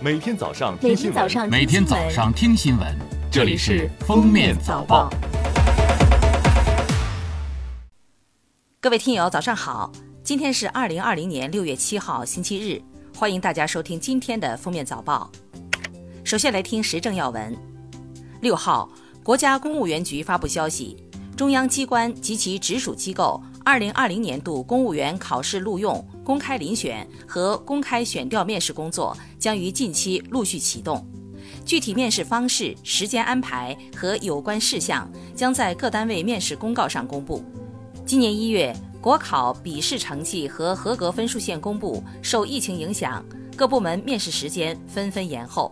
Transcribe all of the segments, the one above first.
每天早上听新闻，天早上每天早上听新闻，这里是《封面早报》。各位听友，早上好！今天是二零二零年六月七号，星期日，欢迎大家收听今天的封面早报。首先来听时政要闻。六号，国家公务员局发布消息，中央机关及其直属机构二零二零年度公务员考试录用、公开遴选和公开选调面试工作将于近期陆续启动。具体面试方式、时间安排和有关事项将在各单位面试公告上公布。今年一月，国考笔试成绩和合格分数线公布，受疫情影响，各部门面试时间纷纷延后。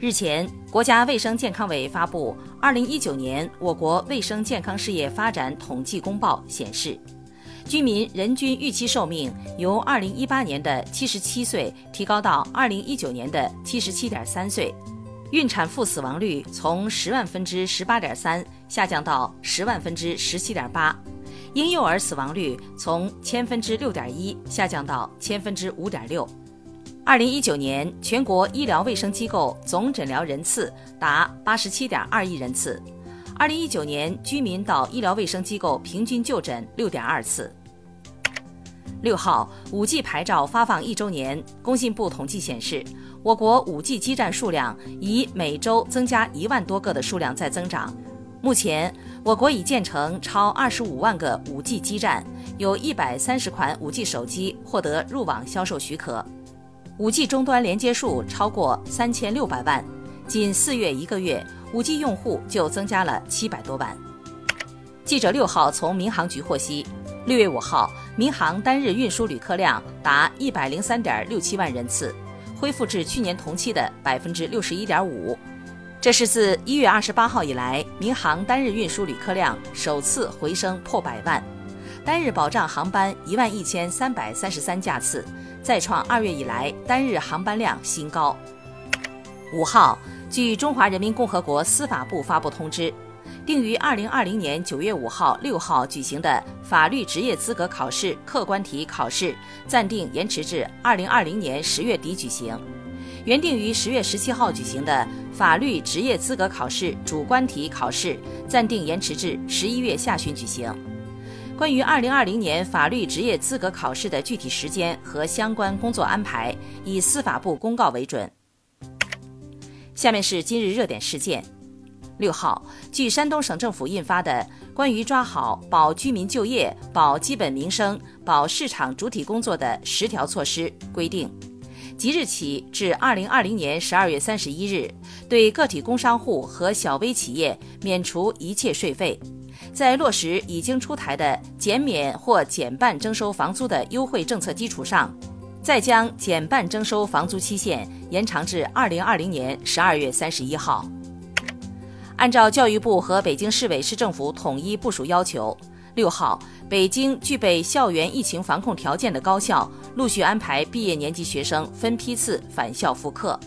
日前，国家卫生健康委发布《二零一九年我国卫生健康事业发展统计公报》显示，居民人均预期寿命由二零一八年的七十七岁提高到二零一九年的七十七点三岁，孕产妇死亡率从十万分之十八点三下降到十万分之十七点八，婴幼儿死亡率从千分之六点一下降到千分之五点六。二零一九年全国医疗卫生机构总诊疗人次达八十七点二亿人次，二零一九年居民到医疗卫生机构平均就诊六点二次。六号，五 G 牌照发放一周年，工信部统计显示，我国五 G 基站数量以每周增加一万多个的数量在增长。目前，我国已建成超二十五万个五 G 基站，有一百三十款五 G 手机获得入网销售许可。五 G 终端连接数超过三千六百万，仅四月一个月，五 G 用户就增加了七百多万。记者六号从民航局获悉，六月五号，民航单日运输旅客量达一百零三点六七万人次，恢复至去年同期的百分之六十一点五。这是自一月二十八号以来，民航单日运输旅客量首次回升破百万，单日保障航班一万一千三百三十三架次。再创二月以来单日航班量新高。五号，据中华人民共和国司法部发布通知，定于二零二零年九月五号、六号举行的法律职业资格考试客观题考试暂定延迟至二零二零年十月底举行；原定于十月十七号举行的法律职业资格考试主观题考试暂定延迟至十一月下旬举行。关于二零二零年法律职业资格考试的具体时间和相关工作安排，以司法部公告为准。下面是今日热点事件。六号，据山东省政府印发的《关于抓好保居民就业、保基本民生、保市场主体工作的十条措施》规定，即日起至二零二零年十二月三十一日，对个体工商户和小微企业免除一切税费。在落实已经出台的减免或减半征收房租的优惠政策基础上，再将减半征收房租期限延长至二零二零年十二月三十一号。按照教育部和北京市委市政府统一部署要求，六号，北京具备校园疫情防控条件的高校陆续安排毕业年级学生分批次返校复课。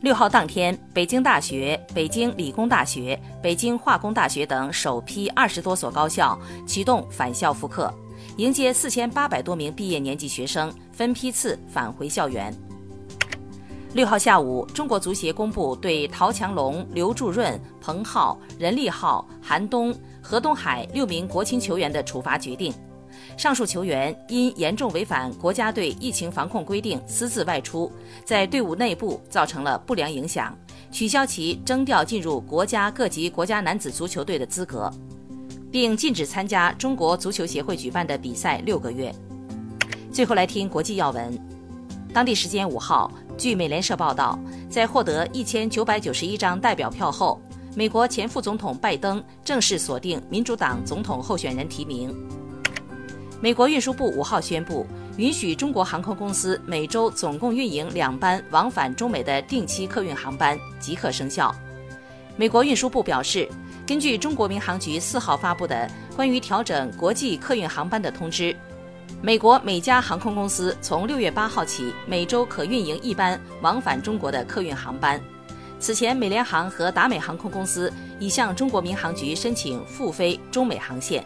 六号当天，北京大学、北京理工大学、北京化工大学等首批二十多所高校启动返校复课，迎接四千八百多名毕业年级学生分批次返回校园。六号下午，中国足协公布对陶强龙、刘祝润、彭浩、任立浩、韩东、何东海六名国青球员的处罚决定。上述球员因严重违反国家队疫情防控规定私自外出，在队伍内部造成了不良影响，取消其征调进入国家各级国家男子足球队的资格，并禁止参加中国足球协会举办的比赛六个月。最后来听国际要闻。当地时间五号，据美联社报道，在获得一千九百九十一张代表票后，美国前副总统拜登正式锁定民主党总统候选人提名。美国运输部五号宣布，允许中国航空公司每周总共运营两班往返中美的定期客运航班，即刻生效。美国运输部表示，根据中国民航局四号发布的关于调整国际客运航班的通知。美国每家航空公司从六月八号起，每周可运营一班往返中国的客运航班。此前，美联航和达美航空公司已向中国民航局申请复飞中美航线。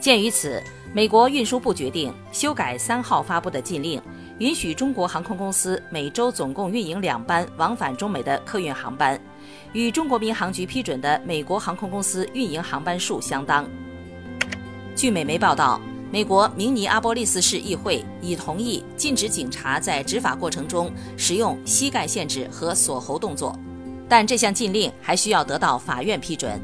鉴于此，美国运输部决定修改三号发布的禁令，允许中国航空公司每周总共运营两班往返中美的客运航班，与中国民航局批准的美国航空公司运营航班数相当。据美媒报道，美国明尼阿波利斯市议会已同意禁止警察在执法过程中使用膝盖限制和锁喉动作，但这项禁令还需要得到法院批准。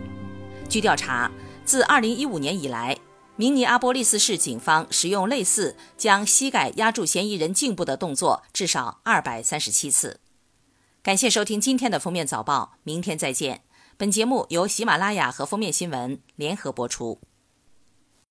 据调查，自2015年以来。明尼阿波利斯市警方使用类似将膝盖压住嫌疑人颈部的动作至少二百三十七次。感谢收听今天的封面早报，明天再见。本节目由喜马拉雅和封面新闻联合播出。